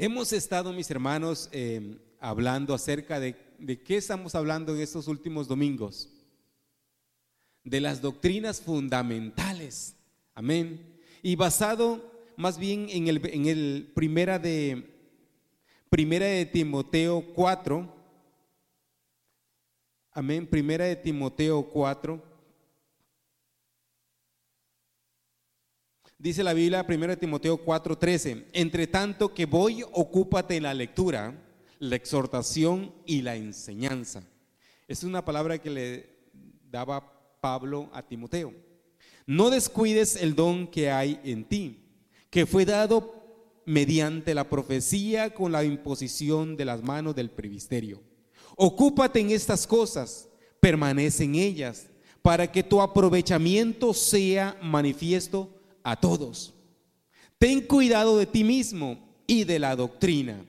Hemos estado, mis hermanos, eh, hablando acerca de, de qué estamos hablando en estos últimos domingos. De las doctrinas fundamentales. Amén. Y basado más bien en el, en el primera de Primera de Timoteo 4. Amén. Primera de Timoteo 4. Dice la Biblia, Primera de Timoteo 4:13, entre tanto que voy, ocúpate en la lectura, la exhortación y la enseñanza. Es una palabra que le daba Pablo a Timoteo. No descuides el don que hay en ti, que fue dado mediante la profecía con la imposición de las manos del previsterio. Ocúpate en estas cosas, permanece en ellas, para que tu aprovechamiento sea manifiesto a todos. Ten cuidado de ti mismo y de la doctrina.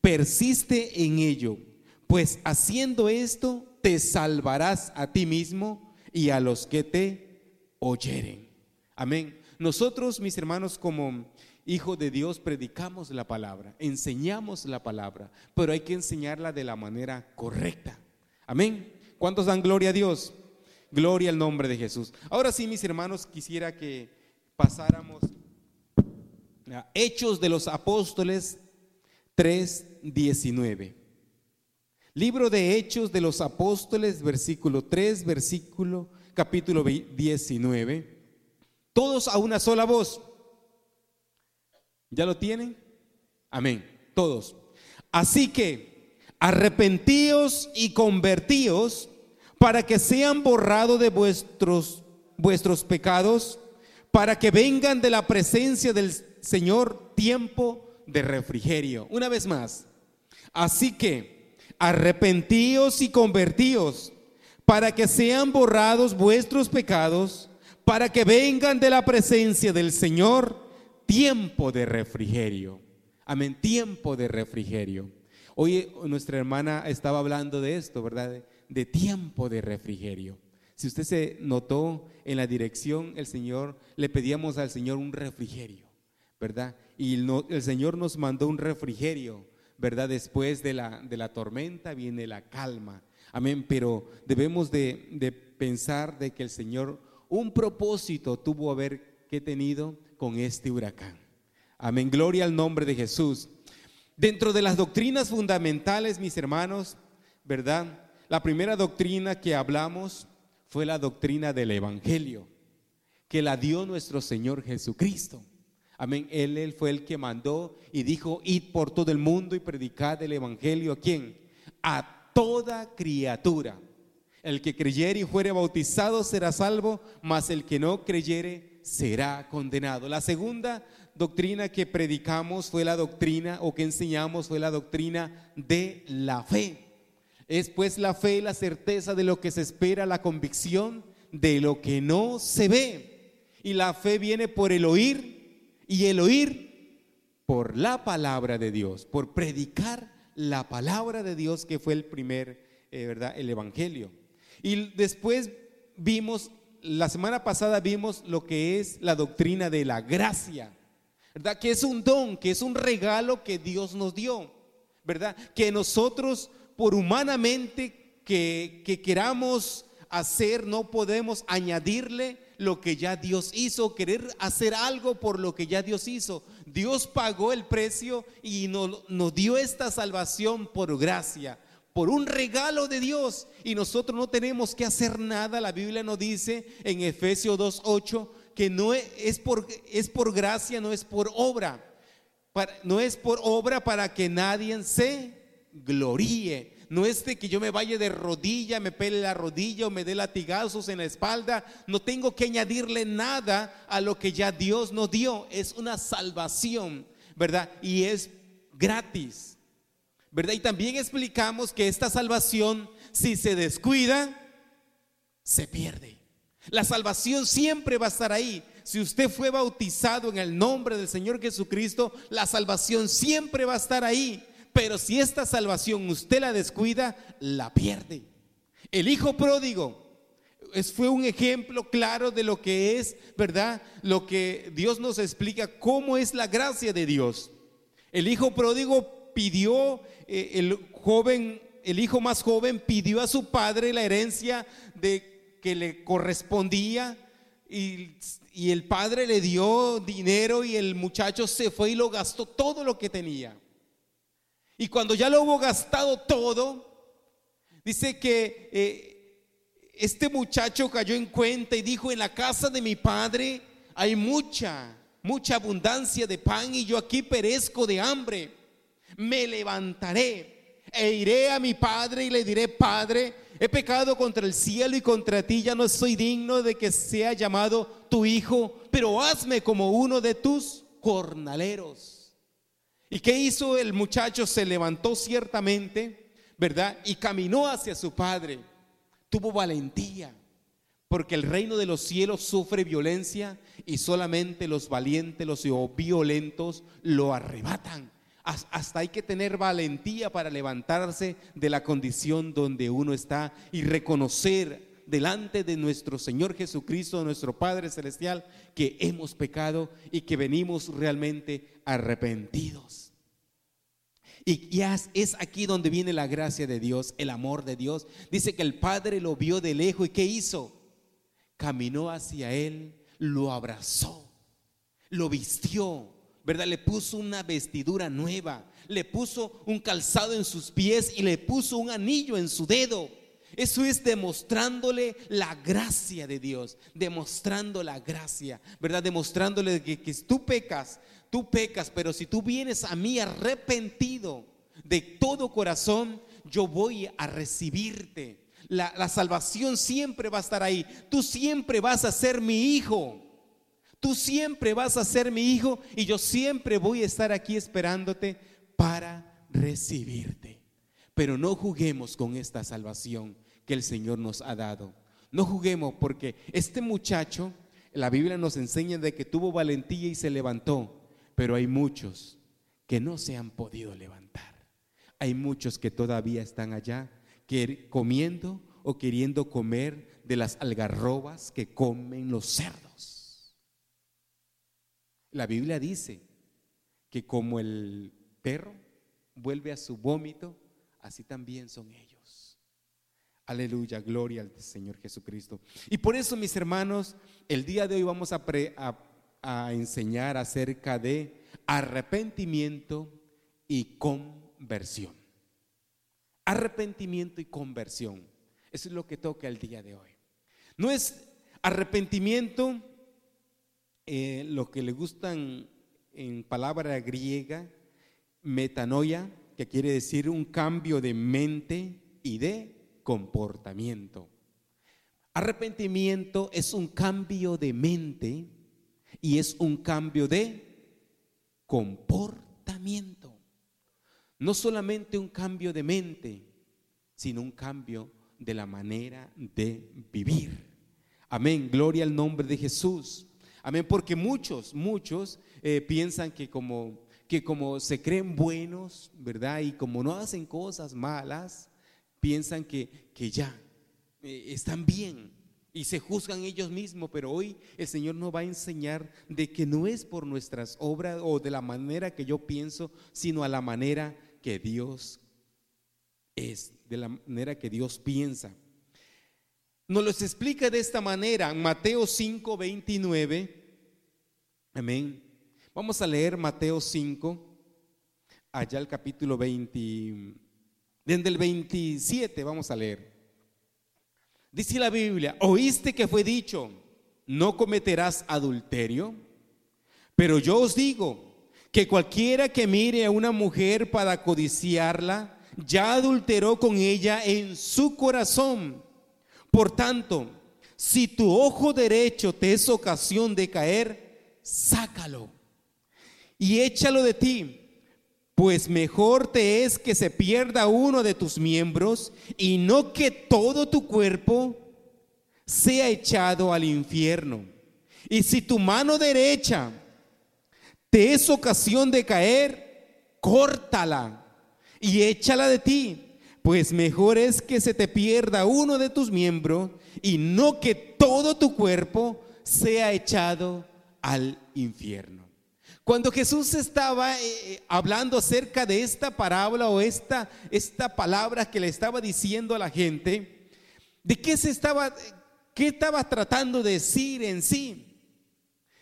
Persiste en ello, pues haciendo esto te salvarás a ti mismo y a los que te oyeren. Amén. Nosotros, mis hermanos, como hijo de Dios, predicamos la palabra, enseñamos la palabra, pero hay que enseñarla de la manera correcta. Amén. ¿Cuántos dan gloria a Dios? Gloria al nombre de Jesús. Ahora sí, mis hermanos, quisiera que pasáramos a Hechos de los Apóstoles 3:19. Libro de Hechos de los Apóstoles, versículo 3, versículo capítulo 19. Todos a una sola voz. ¿Ya lo tienen? Amén. Todos. Así que arrepentíos y convertíos para que sean borrados de vuestros, vuestros pecados, para que vengan de la presencia del Señor tiempo de refrigerio. Una vez más. Así que arrepentíos y convertíos para que sean borrados vuestros pecados, para que vengan de la presencia del Señor tiempo de refrigerio. Amén, tiempo de refrigerio. Hoy nuestra hermana estaba hablando de esto, ¿verdad? De, tiempo de refrigerio. Si usted se notó en la dirección, el Señor, le pedíamos al Señor un refrigerio, ¿verdad? Y el Señor nos mandó un refrigerio, ¿verdad? Después de la, de la tormenta viene la calma. Amén, pero debemos de, de pensar de que el Señor un propósito tuvo haber que tenido con este huracán. Amén, gloria al nombre de Jesús. Dentro de las doctrinas fundamentales, mis hermanos, ¿verdad? La primera doctrina que hablamos fue la doctrina del Evangelio, que la dio nuestro Señor Jesucristo. Amén. Él, fue el que mandó y dijo, id por todo el mundo y predicad el Evangelio a quién? A toda criatura. El que creyere y fuere bautizado será salvo, mas el que no creyere será condenado. La segunda doctrina que predicamos fue la doctrina o que enseñamos fue la doctrina de la fe. Es pues la fe la certeza de lo que se espera, la convicción de lo que no se ve. Y la fe viene por el oír y el oír por la palabra de Dios, por predicar la palabra de Dios que fue el primer, eh, ¿verdad? El Evangelio. Y después vimos la semana pasada vimos lo que es la doctrina de la gracia, ¿verdad? Que es un don, que es un regalo que Dios nos dio, ¿verdad? Que nosotros, por humanamente que, que queramos hacer, no podemos añadirle lo que ya Dios hizo, querer hacer algo por lo que ya Dios hizo. Dios pagó el precio y nos, nos dio esta salvación por gracia por un regalo de Dios y nosotros no tenemos que hacer nada. La Biblia nos dice en Efesios 2.8 que no es por, es por gracia, no es por obra. no es por obra para que nadie se gloríe. No es de que yo me vaya de rodilla, me pele la rodilla o me dé latigazos en la espalda. No tengo que añadirle nada a lo que ya Dios nos dio. Es una salvación, ¿verdad? Y es gratis. ¿verdad? Y también explicamos que esta salvación, si se descuida, se pierde. La salvación siempre va a estar ahí. Si usted fue bautizado en el nombre del Señor Jesucristo, la salvación siempre va a estar ahí. Pero si esta salvación usted la descuida, la pierde. El hijo pródigo fue un ejemplo claro de lo que es, ¿verdad? Lo que Dios nos explica, cómo es la gracia de Dios. El hijo pródigo pidió, eh, el joven, el hijo más joven pidió a su padre la herencia de que le correspondía y, y el padre le dio dinero y el muchacho se fue y lo gastó todo lo que tenía. Y cuando ya lo hubo gastado todo, dice que eh, este muchacho cayó en cuenta y dijo, en la casa de mi padre hay mucha, mucha abundancia de pan y yo aquí perezco de hambre. Me levantaré e iré a mi padre y le diré, Padre, he pecado contra el cielo y contra ti, ya no soy digno de que sea llamado tu hijo, pero hazme como uno de tus jornaleros. ¿Y qué hizo el muchacho? Se levantó ciertamente, ¿verdad? Y caminó hacia su padre. Tuvo valentía, porque el reino de los cielos sufre violencia y solamente los valientes, los violentos lo arrebatan. Hasta hay que tener valentía para levantarse de la condición donde uno está y reconocer delante de nuestro Señor Jesucristo, nuestro Padre Celestial, que hemos pecado y que venimos realmente arrepentidos. Y ya es aquí donde viene la gracia de Dios, el amor de Dios. Dice que el Padre lo vio de lejos y ¿qué hizo? Caminó hacia él, lo abrazó, lo vistió, ¿verdad? Le puso una vestidura nueva, le puso un calzado en sus pies y le puso un anillo en su dedo. Eso es demostrándole la gracia de Dios, demostrando la gracia, ¿verdad? Demostrándole que, que tú pecas, tú pecas, pero si tú vienes a mí arrepentido de todo corazón, yo voy a recibirte. La, la salvación siempre va a estar ahí. Tú siempre vas a ser mi hijo. Tú siempre vas a ser mi hijo y yo siempre voy a estar aquí esperándote para recibirte. Pero no juguemos con esta salvación que el Señor nos ha dado. No juguemos porque este muchacho, la Biblia nos enseña de que tuvo valentía y se levantó, pero hay muchos que no se han podido levantar. Hay muchos que todavía están allá comiendo o queriendo comer de las algarrobas que comen los cerdos. La Biblia dice que como el perro vuelve a su vómito, así también son ellos. Aleluya, gloria al Señor Jesucristo. Y por eso, mis hermanos, el día de hoy vamos a, enseñar acerca de arrepentimiento y conversión. Arrepentimiento y conversión. Eso es lo que toca el día de hoy. No es arrepentimiento eh, lo que le gustan en palabra griega, metanoia, que quiere decir un cambio de mente y de comportamiento. Arrepentimiento es un cambio de mente y es un cambio de comportamiento. No solamente un cambio de mente, sino un cambio de la manera de vivir. Amén, gloria al nombre de Jesús. Amén, porque muchos, muchos eh, piensan que como, que como se creen buenos, ¿verdad? Y como no hacen cosas malas, piensan que, que ya eh, están bien y se juzgan ellos mismos, pero hoy el Señor nos va a enseñar de que no es por nuestras obras o de la manera que yo pienso, sino a la manera que Dios es, de la manera que Dios piensa. Nos los explica de esta manera en Mateo 5, 29. Amén. Vamos a leer Mateo 5, allá el capítulo 20, desde el 27 vamos a leer. Dice la Biblia, oíste que fue dicho, no cometerás adulterio, pero yo os digo que cualquiera que mire a una mujer para codiciarla, ya adulteró con ella en su corazón. Por tanto, si tu ojo derecho te es ocasión de caer, sácalo y échalo de ti, pues mejor te es que se pierda uno de tus miembros y no que todo tu cuerpo sea echado al infierno. Y si tu mano derecha te es ocasión de caer, córtala y échala de ti pues mejor es que se te pierda uno de tus miembros y no que todo tu cuerpo sea echado al infierno. Cuando Jesús estaba eh, eh, hablando acerca de esta parábola o esta, esta palabra que le estaba diciendo a la gente, ¿de qué se estaba, qué estaba tratando de decir en sí?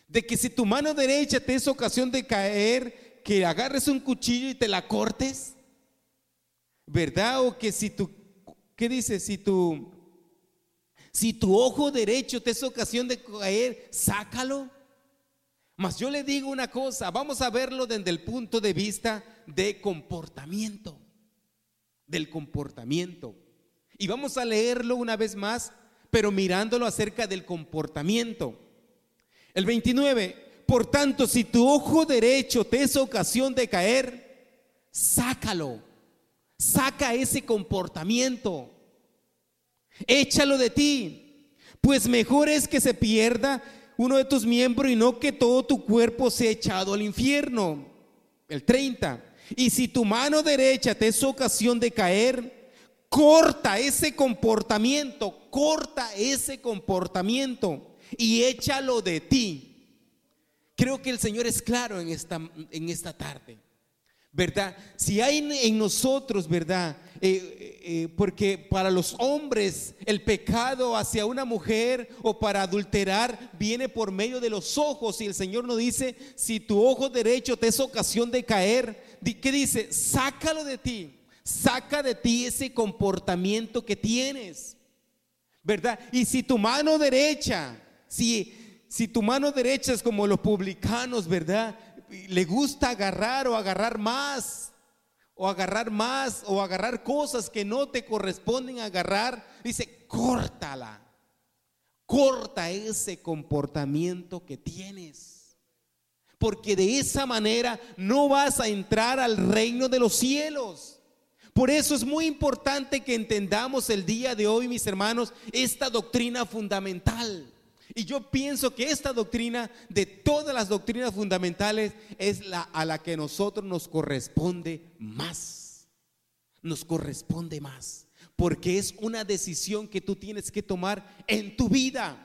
De que si tu mano derecha te es ocasión de caer, que agarres un cuchillo y te la cortes, ¿verdad? O que si tu, ¿qué dice? Si tu, si tu ojo derecho te es ocasión de caer, sácalo. Mas yo le digo una cosa, vamos a verlo desde el punto de vista de comportamiento, del comportamiento. Y vamos a leerlo una vez más, pero mirándolo acerca del comportamiento. El 29, por tanto, si tu ojo derecho te es ocasión de caer, sácalo, saca ese comportamiento, échalo de ti, pues mejor es que se pierda uno de tus miembros y no que todo tu cuerpo sea echado al infierno. El 30. Y si tu mano derecha te es ocasión de caer, corta ese comportamiento, corta ese comportamiento y échalo de ti. Creo que el Señor es claro en esta, en esta tarde. ¿verdad? Si hay en nosotros, ¿verdad? Eh, eh, porque para los hombres el pecado hacia una mujer o para adulterar viene por medio de los ojos y el Señor nos dice, si tu ojo derecho te es ocasión de caer, ¿qué dice? Sácalo de ti, saca de ti ese comportamiento que tienes, ¿verdad? Y si tu mano derecha, si, si tu mano derecha es como los publicanos, ¿verdad? le gusta agarrar o agarrar más, o agarrar más, o agarrar cosas que no te corresponden agarrar, dice, córtala, corta ese comportamiento que tienes. Porque de esa manera no vas a entrar al reino de los cielos. Por eso es muy importante que entendamos el día de hoy, mis hermanos, esta doctrina fundamental. Y yo pienso que esta doctrina, de todas las doctrinas fundamentales, es la a la que nosotros nos corresponde más. Nos corresponde más. Porque es una decisión que tú tienes que tomar en tu vida.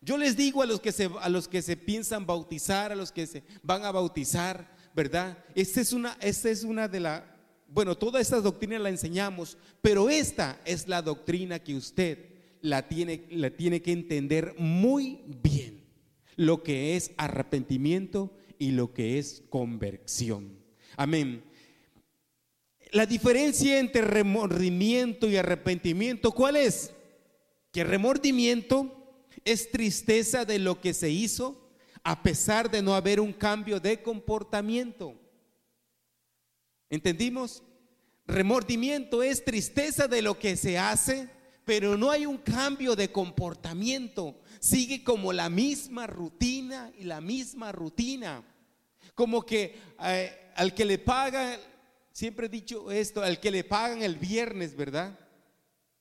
Yo les digo a los que se, a los que se piensan bautizar, a los que se van a bautizar, ¿verdad? Esta es una, esta es una de las, bueno, toda esta doctrina la enseñamos, pero esta es la doctrina que usted la tiene, la tiene que entender muy bien, lo que es arrepentimiento y lo que es conversión. Amén. La diferencia entre remordimiento y arrepentimiento, ¿cuál es? Que remordimiento es tristeza de lo que se hizo a pesar de no haber un cambio de comportamiento. ¿Entendimos? Remordimiento es tristeza de lo que se hace pero no hay un cambio de comportamiento. Sigue como la misma rutina y la misma rutina. Como que eh, al que le pagan, siempre he dicho esto, al que le pagan el viernes, ¿verdad?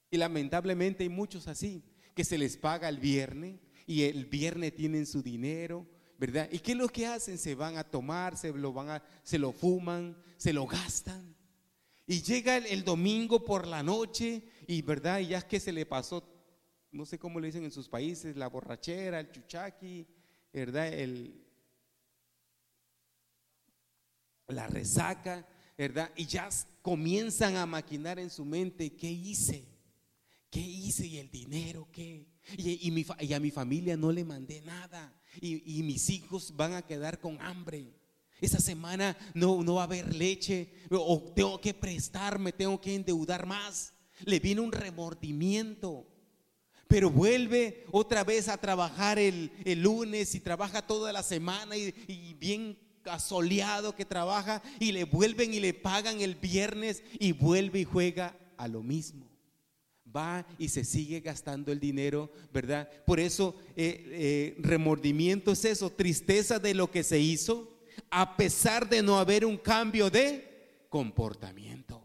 Y lamentablemente hay muchos así, que se les paga el viernes y el viernes tienen su dinero, ¿verdad? ¿Y qué es lo que hacen? Se van a tomar, se lo, van a, se lo fuman, se lo gastan. Y llega el, domingo por la noche y verdad, y ya que se le pasó, no sé cómo le dicen en sus países, la borrachera, el chuchaqui, verdad, el, la resaca, verdad, y ya comienzan a maquinar en su mente, ¿qué hice? ¿Qué hice? ¿Y el dinero qué? Y, a mi familia no le mandé nada. Y, y mis hijos van a quedar con hambre. Esa semana no, no va a haber leche o tengo que prestarme, tengo que endeudar más. Le viene un remordimiento. Pero vuelve otra vez a trabajar el, lunes y trabaja toda la semana y, y bien asoleado que trabaja y le vuelven y le pagan el viernes y vuelve y juega a lo mismo va y se sigue gastando el dinero, ¿verdad? Por eso eh, eh, remordimiento es eso, tristeza de lo que se hizo, a pesar de no haber un cambio de comportamiento.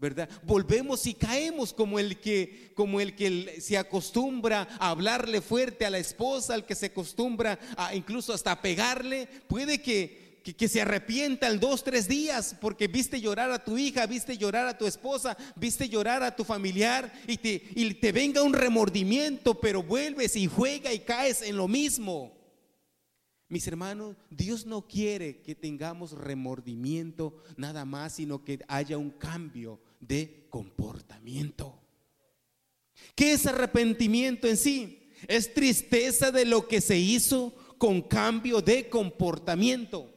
¿Verdad? Volvemos y caemos como el que como el que se acostumbra a hablarle fuerte a la esposa, al que se acostumbra a incluso hasta pegarle, puede que, que, se arrepienta en dos, tres días porque viste llorar a tu hija, viste llorar a tu esposa, viste llorar a tu familiar y te, y te venga un remordimiento, pero vuelves y juega y caes en lo mismo. Mis hermanos, Dios no quiere que tengamos remordimiento nada más, sino que haya un cambio de comportamiento. ¿Qué es arrepentimiento en sí? Es tristeza de lo que se hizo con cambio de comportamiento.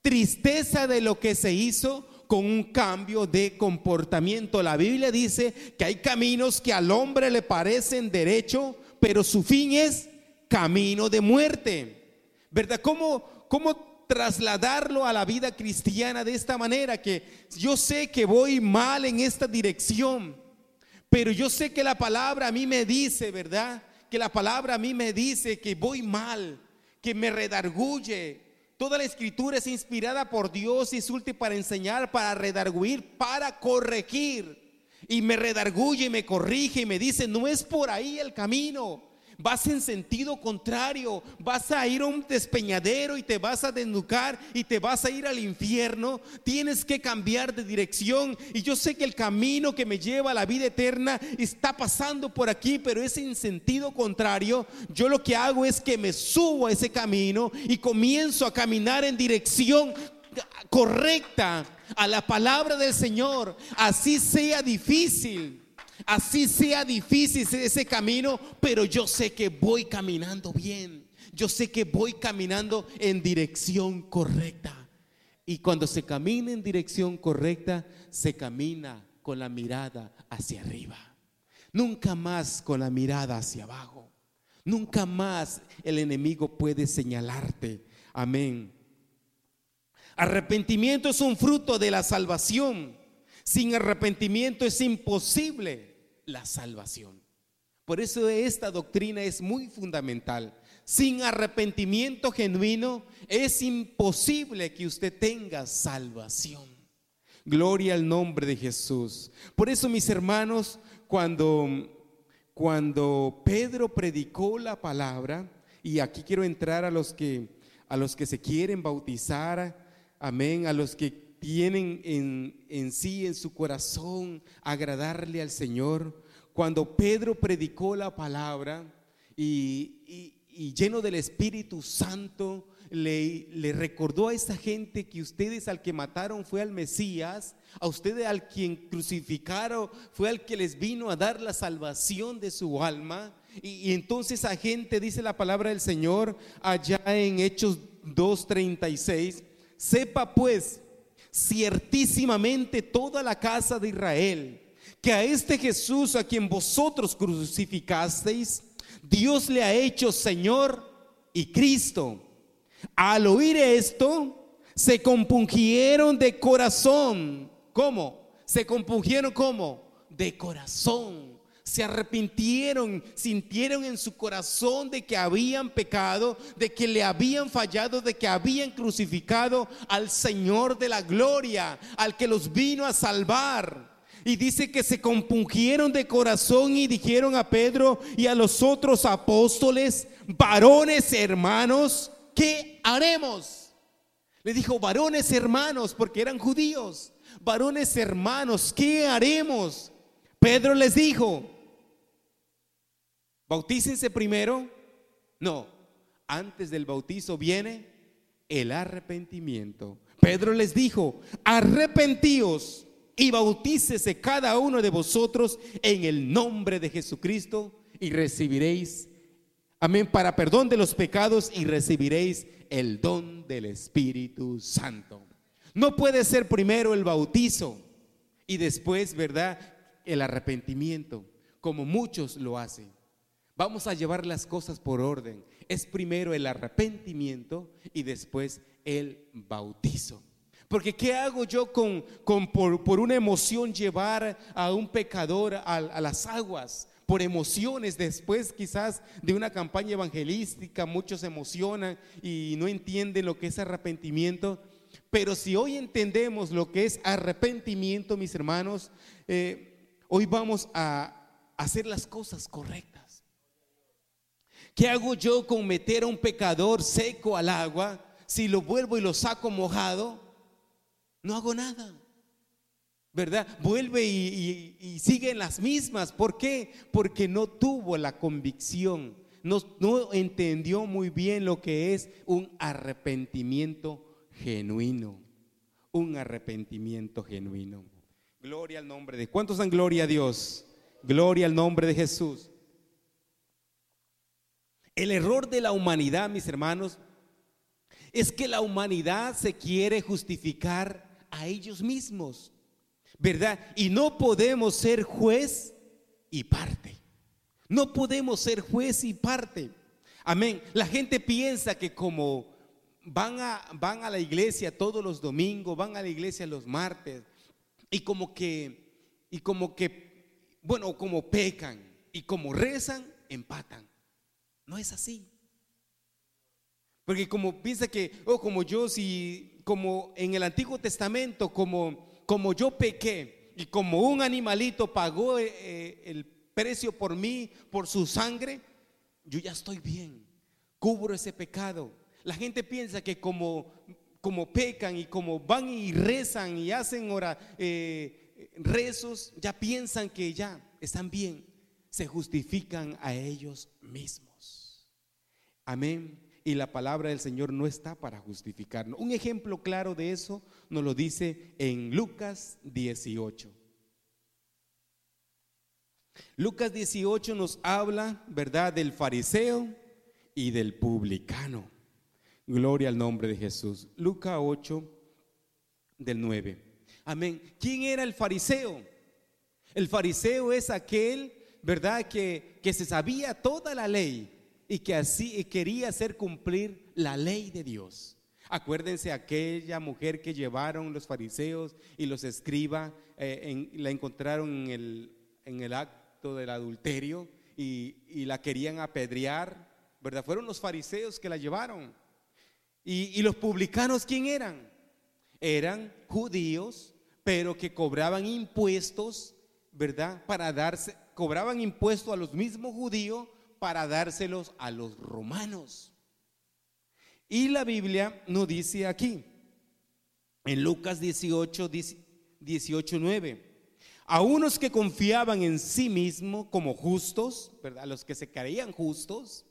Tristeza de lo que se hizo con un cambio de comportamiento. La Biblia dice que hay caminos que al hombre le parecen derecho, pero su fin es camino de muerte. ¿Verdad? ¿Cómo, cómo trasladarlo a la vida cristiana de esta manera? Que yo sé que voy mal en esta dirección, pero yo sé que la palabra a mí me dice, ¿verdad? Que la palabra a mí me dice que voy mal, que me redarguye, Toda la escritura es inspirada por Dios y es útil para enseñar, para redarguir, para corregir. Y me redarguye y me corrige y me dice, no es por ahí el camino vas en sentido contrario, vas a ir a un despeñadero y te vas a desnucar y te vas a ir al infierno, tienes que cambiar de dirección. Y yo sé que el camino que me lleva a la vida eterna está pasando por aquí, pero es en sentido contrario, yo lo que hago es que me subo a ese camino y comienzo a caminar en dirección correcta a la palabra del Señor, así sea difícil. Así sea difícil ese camino, pero yo sé que voy caminando bien. Yo sé que voy caminando en dirección correcta. Y cuando se camina en dirección correcta, se camina con la mirada hacia arriba. Nunca más con la mirada hacia abajo. Nunca más el enemigo puede señalarte. Amén. Arrepentimiento es un fruto de la salvación. Sin arrepentimiento es imposible la salvación. Por eso esta doctrina es muy fundamental. Sin arrepentimiento genuino es imposible que usted tenga salvación. Gloria al nombre de Jesús. Por eso, mis hermanos, cuando, cuando Pedro predicó la palabra, y aquí quiero entrar a los que, a los que se quieren bautizar, amén, a los que tienen en, sí, en su corazón, agradarle al Señor. Cuando Pedro predicó la palabra y, lleno del Espíritu Santo, le, le, recordó a esa gente que ustedes al que mataron fue al Mesías, a ustedes al quien crucificaron fue al que les vino a dar la salvación de su alma. Y, y entonces a gente, dice la palabra del Señor, allá en Hechos 2.36, sepa pues ciertísimamente toda la casa de Israel, que a este Jesús a quien vosotros crucificasteis, Dios le ha hecho Señor y Cristo. Al oír esto, se compungieron de corazón. ¿Cómo? Se compungieron como? De corazón se arrepintieron, sintieron en su corazón de que habían pecado, de que le habían fallado, de que habían crucificado al Señor de la gloria, al que los vino a salvar. Y dice que se compungieron de corazón y dijeron a Pedro y a los otros apóstoles, varones hermanos, ¿qué haremos? Le dijo, varones hermanos, porque eran judíos, varones hermanos, ¿qué haremos? Pedro les dijo, Bautícense primero. No, antes del bautizo viene el arrepentimiento. Pedro les dijo, arrepentíos y bautícese cada uno de vosotros en el nombre de Jesucristo y recibiréis, amén, para perdón de los pecados y recibiréis el don del Espíritu Santo. No puede ser primero el bautizo y después, ¿verdad? El arrepentimiento, como muchos lo hacen. Vamos a llevar las cosas por orden. Es primero el arrepentimiento y después el bautizo. Porque ¿qué hago yo con, por, una emoción llevar a un pecador a, las aguas? Por emociones, después quizás de una campaña evangelística, muchos se emocionan y no entienden lo que es arrepentimiento. Pero si hoy entendemos lo que es arrepentimiento, mis hermanos, eh, hoy vamos a hacer las cosas correctas. ¿Qué hago yo con meter a un pecador seco al agua? Si lo vuelvo y lo saco mojado, no hago nada. ¿Verdad? Vuelve y, sigue en las mismas. ¿Por qué? Porque no tuvo la convicción no, no entendió muy bien lo que es un arrepentimiento genuino. Un arrepentimiento genuino. Gloria al nombre de... ¿Cuántos dan gloria a Dios? Gloria al nombre de Jesús. El error de la humanidad, mis hermanos, es que la humanidad se quiere justificar a ellos mismos, ¿verdad? Y no podemos ser juez y parte. No podemos ser juez y parte. Amén. La gente piensa que como van a, van a la iglesia todos los domingos, van a la iglesia los martes, y como que, y como que, bueno, como pecan y como rezan, empatan. No es así. Porque como piensa que, oh, como yo, si, como en el Antiguo Testamento, como, como yo pequé y como un animalito pagó eh, eh, el precio por mí, por su sangre, yo ya estoy bien, cubro ese pecado. La gente piensa que como, como pecan y como van y rezan y hacen eh, rezos, ya piensan que ya están bien, se justifican a ellos mismos. Amén y la palabra del Señor no está para justificarnos. Un ejemplo claro de eso nos lo dice en Lucas 18. Lucas 18 nos habla, ¿verdad?, del fariseo y del publicano. Gloria al nombre de Jesús. Lucas 8 del 9. Amén. ¿Quién era el fariseo? El fariseo es aquel, ¿verdad?, que, que se sabía toda la ley y que así quería hacer cumplir la ley de Dios. Acuérdense aquella mujer que llevaron los fariseos y los escribas, eh, la encontraron en el, en el, acto del adulterio y, y, la querían apedrear, ¿verdad? Fueron los fariseos que la llevaron. Y, y los publicanos, ¿quién eran? Eran judíos, pero que cobraban impuestos, ¿verdad? Para darse, cobraban impuestos a los mismos judíos para dárselos a los romanos. Y la Biblia nos dice aquí, en Lucas 18, 18, 9, a unos que confiaban en sí mismos como justos, ¿verdad? Los que se creían justos,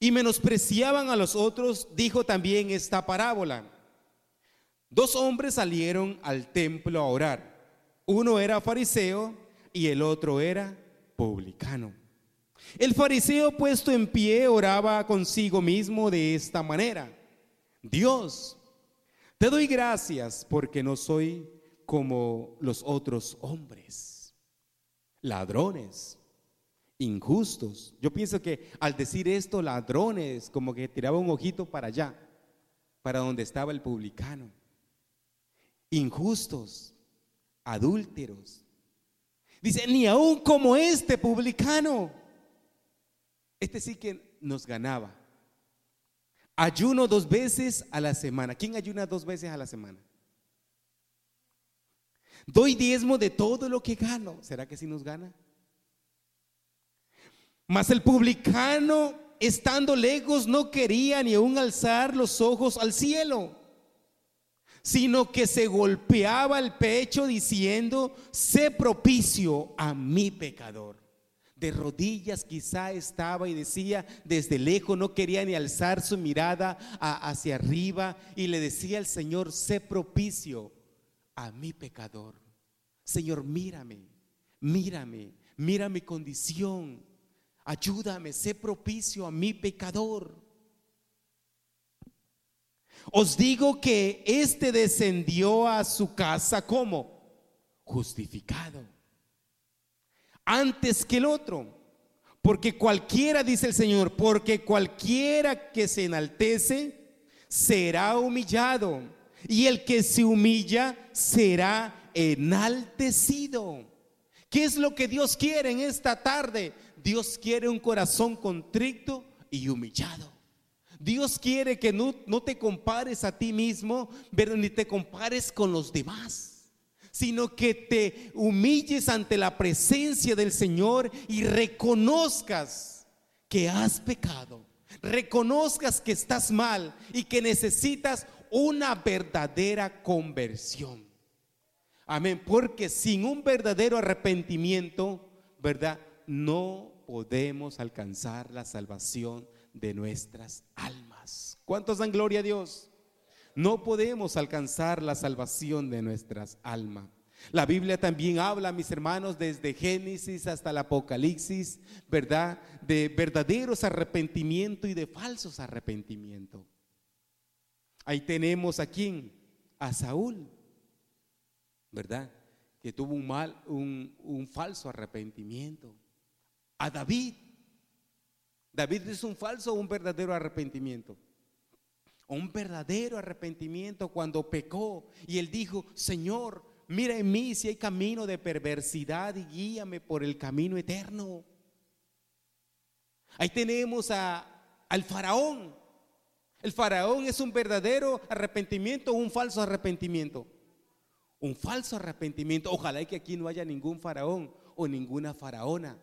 y menospreciaban a los otros, dijo también esta parábola. Dos hombres salieron al templo a orar. Uno era fariseo y el otro era publicano. El fariseo puesto en pie oraba consigo mismo de esta manera. Dios, te doy gracias porque no soy como los otros hombres, ladrones, injustos. Yo pienso que al decir esto, ladrones, como que tiraba un ojito para allá, para donde estaba el publicano. Injustos, adúlteros. Dice, ni aún como este publicano. Este sí que nos ganaba. Ayuno dos veces a la semana. ¿Quién ayuna dos veces a la semana? Doy diezmo de todo lo que gano. ¿Será que sí nos gana? Mas el publicano, estando lejos, no quería ni aún alzar los ojos al cielo, sino que se golpeaba el pecho diciendo, sé propicio a mi pecador de rodillas quizá estaba y decía desde lejos, no quería ni alzar su mirada hacia arriba y le decía al Señor, sé propicio a mi pecador. Señor, mírame, mírame, mira mi condición, ayúdame, sé propicio a mi pecador. Os digo que éste descendió a su casa como justificado antes que el otro. Porque cualquiera, dice el Señor, porque cualquiera que se enaltece será humillado. Y el que se humilla será enaltecido. ¿Qué es lo que Dios quiere en esta tarde? Dios quiere un corazón contrito y humillado. Dios quiere que no, no te compares a ti mismo, pero ni te compares con los demás sino que te humilles ante la presencia del Señor y reconozcas que has pecado, reconozcas que estás mal y que necesitas una verdadera conversión. Amén, porque sin un verdadero arrepentimiento, ¿verdad? No podemos alcanzar la salvación de nuestras almas. ¿Cuántos dan gloria a Dios? No podemos alcanzar la salvación de nuestras almas. La Biblia también habla, mis hermanos, desde Génesis hasta el Apocalipsis, ¿verdad? De verdaderos arrepentimientos y de falsos arrepentimientos. Ahí tenemos a quién? A Saúl, ¿verdad? Que tuvo un mal, un, un falso arrepentimiento. A David. David es un falso o un verdadero arrepentimiento. Un verdadero arrepentimiento cuando pecó y él dijo, Señor, mira en mí si hay camino de perversidad y guíame por el camino eterno. Ahí tenemos a, al faraón. El faraón es un verdadero arrepentimiento o un falso arrepentimiento. Un falso arrepentimiento. Ojalá que aquí no haya ningún faraón o ninguna faraona.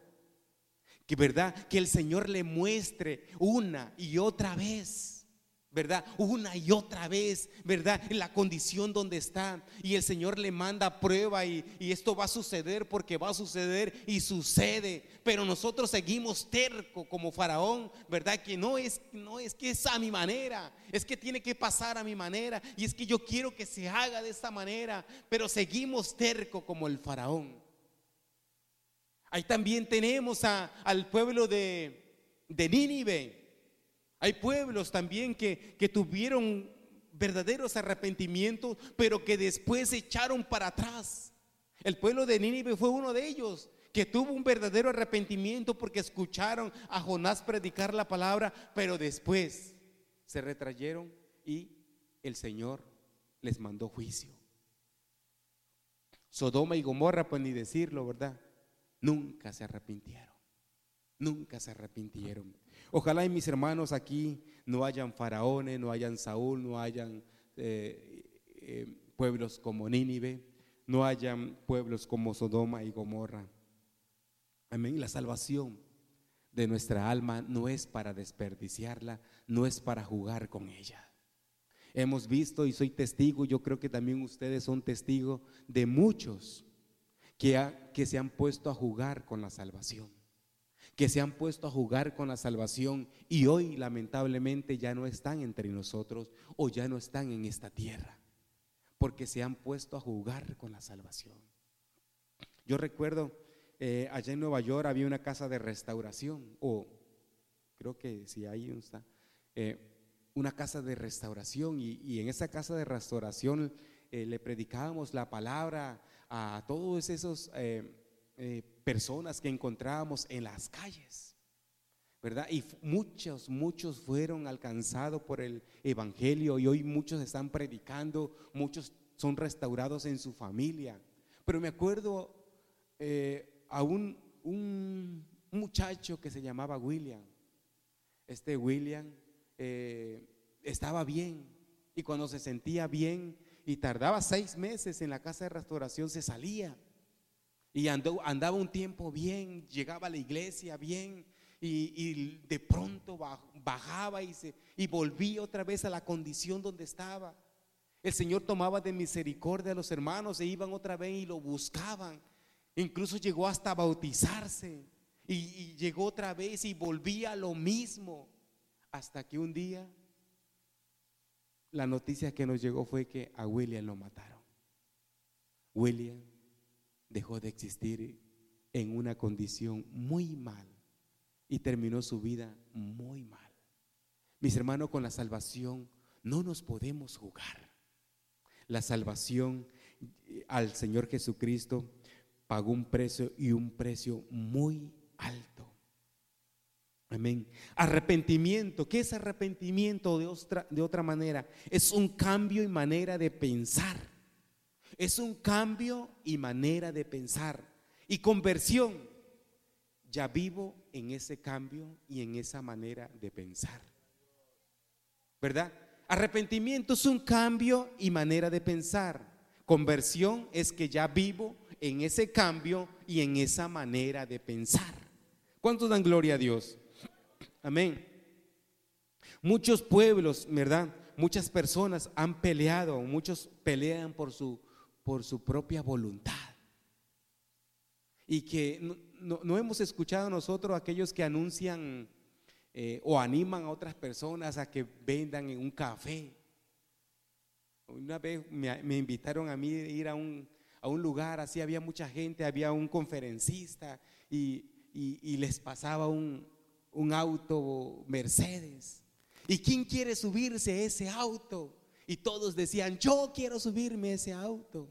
Que verdad, que el Señor le muestre una y otra vez ¿verdad? Una y otra vez, ¿verdad? En la condición donde está. Y el Señor le manda prueba y, esto va a suceder porque va a suceder y sucede. Pero nosotros seguimos terco como faraón, ¿verdad? Que no es, no es que es a mi manera, es que tiene que pasar a mi manera. Y es que yo quiero que se haga de esta manera, pero seguimos terco como el faraón. Ahí también tenemos a, al pueblo de, de Nínive hay pueblos también que, que tuvieron verdaderos arrepentimientos, pero que después se echaron para atrás. El pueblo de Nínive fue uno de ellos que tuvo un verdadero arrepentimiento porque escucharon a Jonás predicar la palabra, pero después se retrayeron y el Señor les mandó juicio. Sodoma y Gomorra, pues ni decirlo, ¿verdad? Nunca se arrepintieron. Nunca se arrepintieron. Ojalá y mis hermanos aquí no hayan faraones, no hayan Saúl, no hayan eh, eh, pueblos como Nínive, no hayan pueblos como Sodoma y Gomorra. Amén. La salvación de nuestra alma no es para desperdiciarla, no es para jugar con ella. Hemos visto y soy testigo, yo creo que también ustedes son testigos de muchos que, que se han puesto a jugar con la salvación que se han puesto a jugar con la salvación y hoy lamentablemente ya no están entre nosotros o ya no están en esta tierra, porque se han puesto a jugar con la salvación. Yo recuerdo, eh, allá en Nueva York había una casa de restauración, o creo que si hay está, eh, una casa de restauración, y, en esa casa de restauración eh, le predicábamos la palabra a todos esos eh, personas que encontrábamos en las calles, ¿verdad? Y muchos, muchos fueron alcanzados por el Evangelio y hoy muchos están predicando, muchos son restaurados en su familia. Pero me acuerdo eh, a un, un, muchacho que se llamaba William. Este William eh, estaba bien y cuando se sentía bien y tardaba seis meses en la casa de restauración se salía y andaba un tiempo bien, llegaba a la iglesia bien y, de pronto bajaba y, se, y volvía otra vez a la condición donde estaba. El Señor tomaba de misericordia a los hermanos e iban otra vez y lo buscaban. Incluso llegó hasta bautizarse y, y llegó otra vez y volvía a lo mismo. Hasta que un día la noticia que nos llegó fue que a William lo mataron. William dejó de existir en una condición muy mal y terminó su vida muy mal. Mis hermanos, con la salvación no nos podemos jugar. La salvación eh, al Señor Jesucristo pagó un precio y un precio muy alto. Amén. Arrepentimiento. ¿Qué es arrepentimiento de otra, de otra manera? Es un cambio y manera de pensar. Es un cambio y manera de pensar. Y conversión. Ya vivo en ese cambio y en esa manera de pensar. ¿Verdad? Arrepentimiento es un cambio y manera de pensar. Conversión es que ya vivo en ese cambio y en esa manera de pensar. ¿Cuántos dan gloria a Dios? Amén. Muchos pueblos, ¿verdad? Muchas personas han peleado, muchos pelean por su por su propia voluntad. Y que no, hemos escuchado nosotros aquellos que anuncian eh, o animan a otras personas a que vendan en un café. Una vez me, invitaron a mí a ir a un, a un, lugar, así había mucha gente, había un conferencista y, les pasaba un, un auto Mercedes. ¿Y quién quiere subirse a ese auto? Y todos decían, yo quiero subirme a ese auto.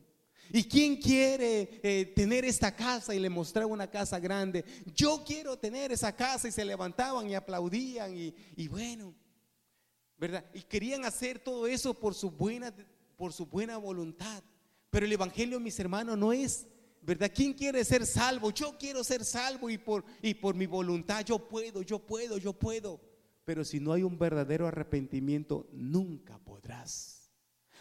¿Y quién quiere eh, tener esta casa? Y le mostraba una casa grande. Yo quiero tener esa casa y se levantaban y aplaudían y, bueno, ¿verdad? Y querían hacer todo eso por su buena, por su buena voluntad. Pero el Evangelio, mis hermanos, no es, ¿verdad? ¿Quién quiere ser salvo? Yo quiero ser salvo y por, y por mi voluntad yo puedo, yo puedo, yo puedo. Pero si no hay un verdadero arrepentimiento, nunca podrás.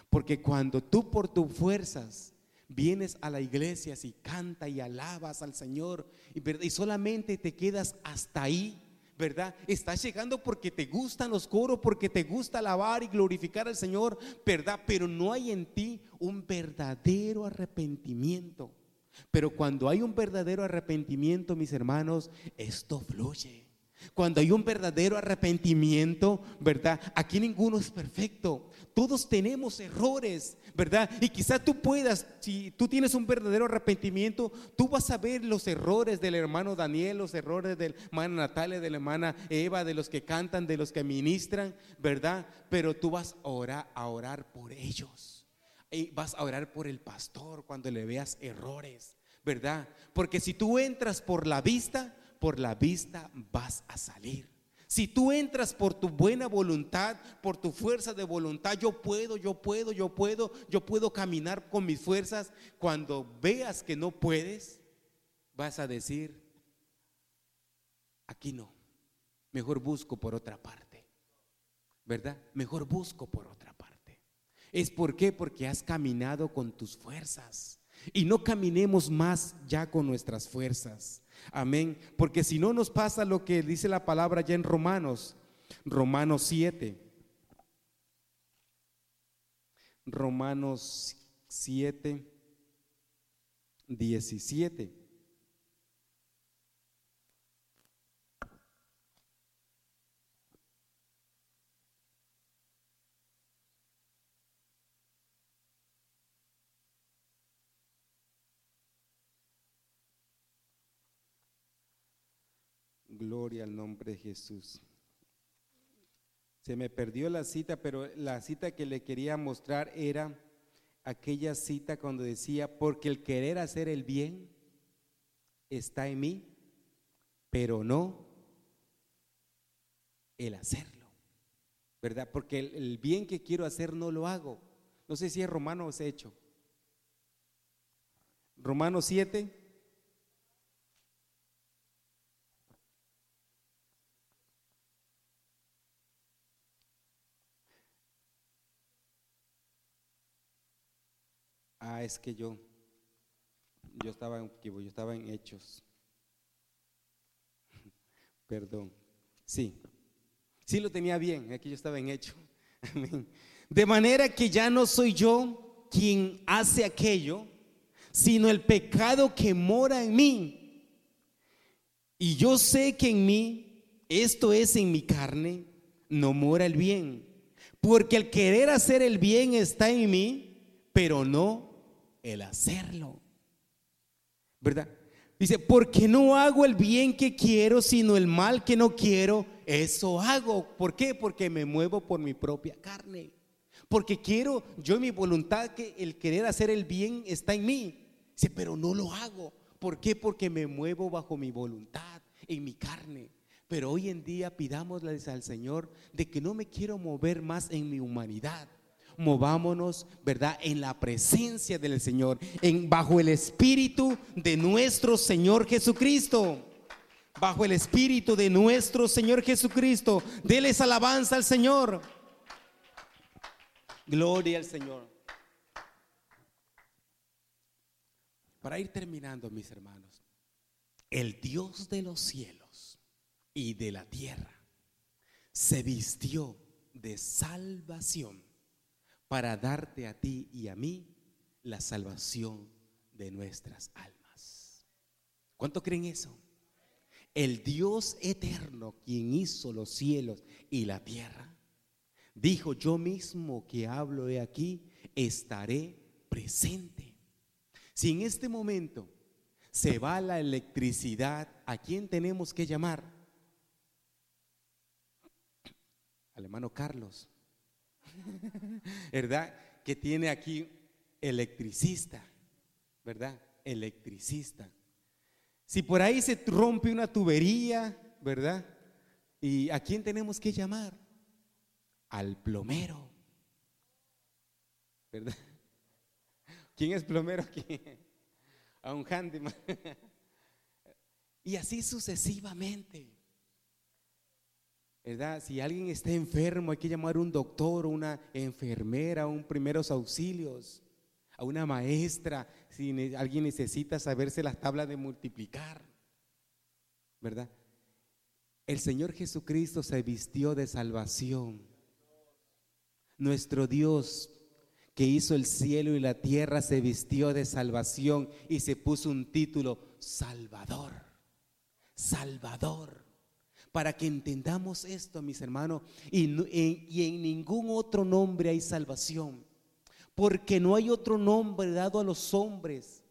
Porque cuando tú por tus fuerzas vienes a la iglesia y canta y alabas al Señor y, y solamente te quedas hasta ahí, ¿verdad? Estás llegando porque te gustan los coros, porque te gusta alabar y glorificar al Señor, ¿verdad? Pero no hay en ti un verdadero arrepentimiento. Pero cuando hay un verdadero arrepentimiento, mis hermanos, esto fluye. Cuando hay un verdadero arrepentimiento, ¿verdad? Aquí ninguno es perfecto. Todos tenemos errores, ¿verdad? Y quizás tú puedas, si tú tienes un verdadero arrepentimiento, tú vas a ver los errores del hermano Daniel, los errores de la hermana Natalia, de la hermana Eva, de los que cantan, de los que ministran, ¿verdad? Pero tú vas a orar, a orar por ellos. Y vas a orar por el pastor cuando le veas errores, ¿verdad? Porque si tú entras por la vista, por la vista vas a salir. Si tú entras por tu buena voluntad, por tu fuerza de voluntad, yo puedo, yo puedo, yo puedo, yo puedo caminar con mis fuerzas. Cuando veas que no puedes, vas a decir, aquí no, mejor busco por otra parte. ¿Verdad? Mejor busco por otra parte. ¿Es por qué? Porque has caminado con tus fuerzas. Y no caminemos más ya con nuestras fuerzas. Amén. Porque si no nos pasa lo que dice la palabra ya en Romanos, Romanos 7. Romanos 7, 17. Gloria al nombre de Jesús. Se me perdió la cita, pero la cita que le quería mostrar era aquella cita cuando decía, porque el querer hacer el bien está en mí, pero no el hacerlo, ¿verdad? Porque el, bien que quiero hacer no lo hago. No sé si es romano o es hecho. Romanos 7, Es que yo, yo estaba, en, yo estaba en hechos. Perdón. Sí, sí lo tenía bien, aquí yo estaba en hecho. De manera que ya no soy yo quien hace aquello, sino el pecado que mora en mí. Y yo sé que en mí, esto es en mi carne, no mora el bien. Porque el querer hacer el bien está en mí, pero no el hacerlo. ¿Verdad? Dice, porque no hago el bien que quiero, sino el mal que no quiero, eso hago. ¿Por qué? Porque me muevo por mi propia carne. Porque quiero, yo mi voluntad, que el querer hacer el bien está en mí. Dice, pero no lo hago. ¿Por qué? Porque me muevo bajo mi voluntad, en mi carne. Pero hoy en día pidámosle al Señor de que no me quiero mover más en mi humanidad, movámonos, ¿verdad? En la presencia del Señor, en bajo el espíritu de nuestro Señor Jesucristo. Bajo el espíritu de nuestro Señor Jesucristo. Deles alabanza al Señor. Gloria al Señor. Para ir terminando, mis hermanos, el Dios de los cielos y de la tierra se vistió de salvación para darte a ti y a mí la salvación de nuestras almas. ¿Cuánto creen eso? el Dios eterno, quien hizo los cielos y la tierra, dijo, yo mismo que hablo de aquí, estaré presente. Si en este momento se va la electricidad, ¿a quién tenemos que llamar? Al hermano Carlos, ¿verdad? Que tiene aquí electricista, ¿verdad? Electricista. Si por ahí se rompe una tubería, ¿verdad? ¿Y a quién tenemos que llamar? Al plomero. ¿Verdad? ¿Quién es plomero aquí? A un handyman. Y así sucesivamente. ¿Verdad? Si alguien está enfermo, hay que llamar a un doctor, una enfermera, un primeros auxilios a una maestra, si alguien necesita saberse las tablas de multiplicar, ¿verdad? El Señor Jesucristo se vistió de salvación. Nuestro Dios que hizo el cielo y la tierra se vistió de salvación y se puso un título, Salvador. Salvador. Para que entendamos esto, mis hermanos, y, en ningún otro nombre hay salvación porque no hay otro nombre dado a los hombres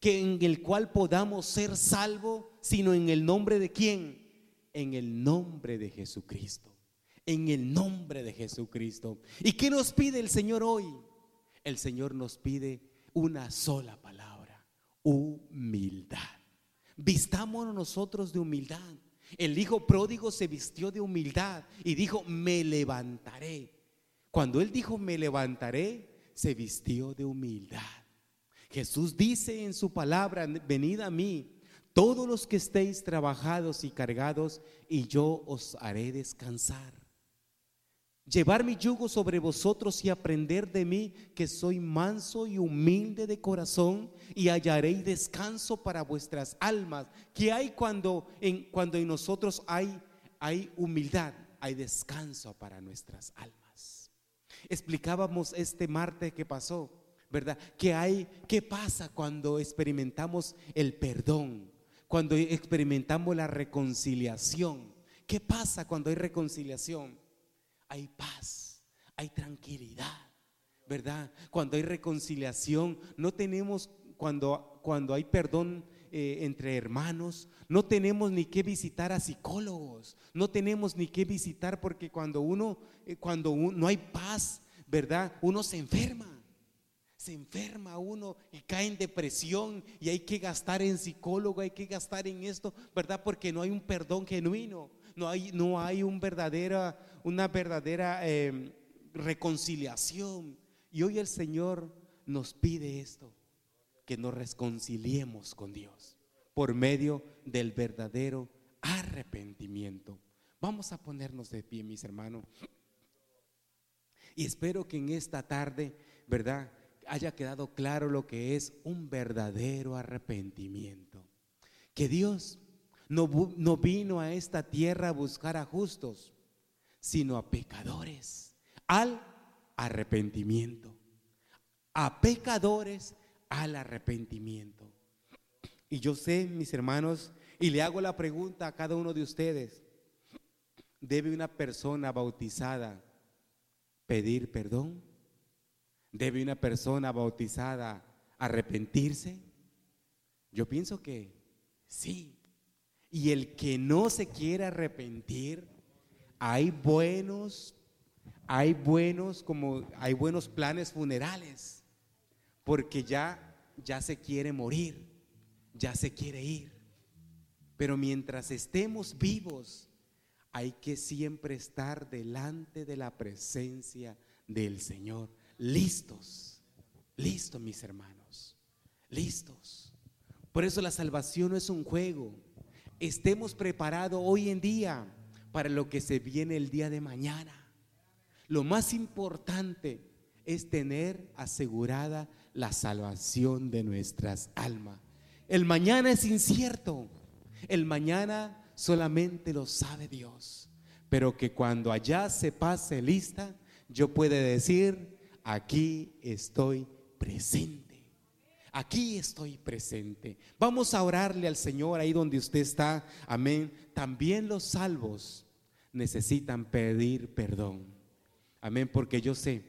que en el cual podamos ser salvos, sino en el nombre de quién? En el nombre de Jesucristo. En el nombre de Jesucristo. ¿Y qué nos pide el Señor hoy? El Señor nos pide una sola palabra, humildad. Vistámonos nosotros de humildad. El hijo pródigo se vistió de humildad y dijo, me levantaré. Cuando él dijo, me levantaré, se vistió de humildad. Jesús dice en su palabra, venid a mí, todos los que estéis trabajados y cargados, y yo os haré descansar. Llevar mi yugo sobre vosotros y aprender de mí, que soy manso y humilde de corazón, y hallaréis descanso para vuestras almas. Que hay cuando en, cuando en nosotros hay, hay humildad? Hay descanso para nuestras almas. Explicábamos este martes que pasó, ¿verdad? ¿Qué hay, qué pasa cuando experimentamos el perdón? Cuando experimentamos la reconciliación. ¿Qué pasa cuando hay reconciliación? Hay paz, hay tranquilidad, ¿verdad? Cuando hay reconciliación, no tenemos, cuando, cuando hay perdón eh, entre hermanos, no tenemos ni que visitar a psicólogos, no tenemos ni que visitar porque cuando uno, eh, cuando no hay paz, ¿verdad? Uno se enferma. Se enferma uno y cae en depresión y hay que gastar en psicólogo, hay que gastar en esto, ¿verdad? Porque no hay un perdón genuino, no hay, no hay un verdadera, una verdadera em, reconciliación. Y hoy el Señor nos pide esto, que nos reconciliemos con Dios por medio del verdadero arrepentimiento. Vamos a ponernos de pie, mis hermanos. Y espero que en esta tarde, ¿verdad? Haya quedado claro lo que es un verdadero arrepentimiento. Que Dios no, no vino a esta tierra a buscar a justos, sino a pecadores, al arrepentimiento. A pecadores al arrepentimiento. Y yo sé, mis hermanos, y le hago la pregunta a cada uno de ustedes, ¿debe una persona bautizada pedir perdón? ¿Debe una persona bautizada arrepentirse? Yo pienso que sí. Y el que no se quiere arrepentir, hay buenos, hay buenos como hay buenos planes funerales, porque ya ya se quiere morir, ya se quiere ir. Pero mientras estemos vivos, hay que siempre estar delante de la presencia del Señor. Listos, listos mis hermanos, listos. Por eso la salvación no es un juego. Estemos preparados hoy en día para lo que se viene el día de mañana. Lo más importante es tener asegurada la salvación de nuestras almas. El mañana es incierto. El mañana solamente lo sabe Dios. Pero que cuando allá se pase lista, yo puede decir, aquí estoy presente. Aquí estoy presente. Vamos a orarle al Señor ahí donde usted está. Amén. También los salvos necesitan pedir perdón. Amén. Porque yo sé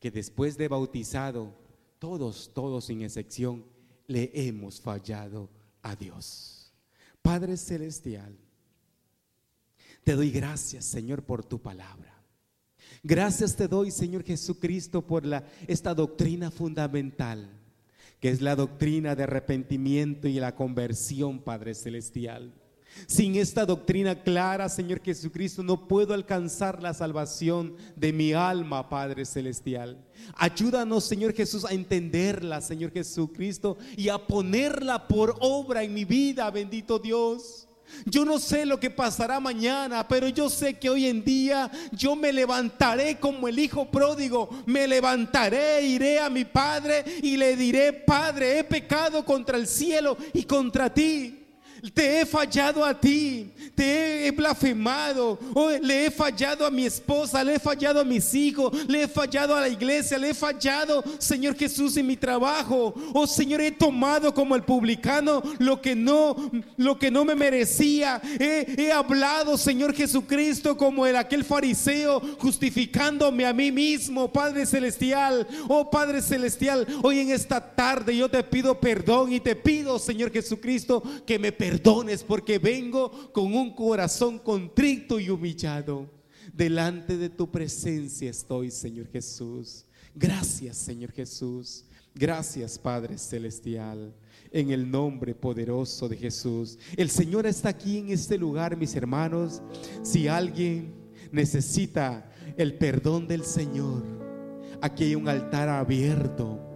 que después de bautizado, todos, todos sin excepción, le hemos fallado a Dios. Padre Celestial, te doy gracias, Señor, por tu palabra. Gracias te doy, Señor Jesucristo, por esta doctrina fundamental que es la doctrina de arrepentimiento y la conversión, Padre Celestial. Sin esta doctrina clara, Señor Jesucristo, no puedo alcanzar la salvación de mi alma, Padre Celestial. Ayúdanos, Señor Jesús, a entenderla, Señor Jesucristo, y a ponerla por obra en mi vida, bendito Dios. Yo no sé lo que pasará mañana, pero yo sé que hoy en día yo me levantaré como el hijo pródigo. Me levantaré, iré a mi padre y le diré, Padre, he pecado contra el cielo y contra ti. Te he fallado a ti, te he blasfemado, oh, le he fallado a mi esposa, le he fallado a mis hijos, le he fallado a la iglesia, le he fallado, Señor Jesús, en mi trabajo. Oh Señor, he tomado como el publicano lo que no, lo que no me merecía. He, hablado, Señor Jesucristo, como el aquel fariseo, justificándome a mí mismo, Padre Celestial. Oh Padre Celestial, hoy en esta tarde yo te pido perdón y te pido, Señor Jesucristo, que me perdones perdones porque vengo con un corazón contrito y humillado. Delante de tu presencia estoy, Señor Jesús. Gracias, Señor Jesús. Gracias, Padre Celestial. En el nombre poderoso de Jesús. El Señor está aquí en este lugar, mis hermanos. Si alguien necesita el perdón del Señor, aquí hay un altar abierto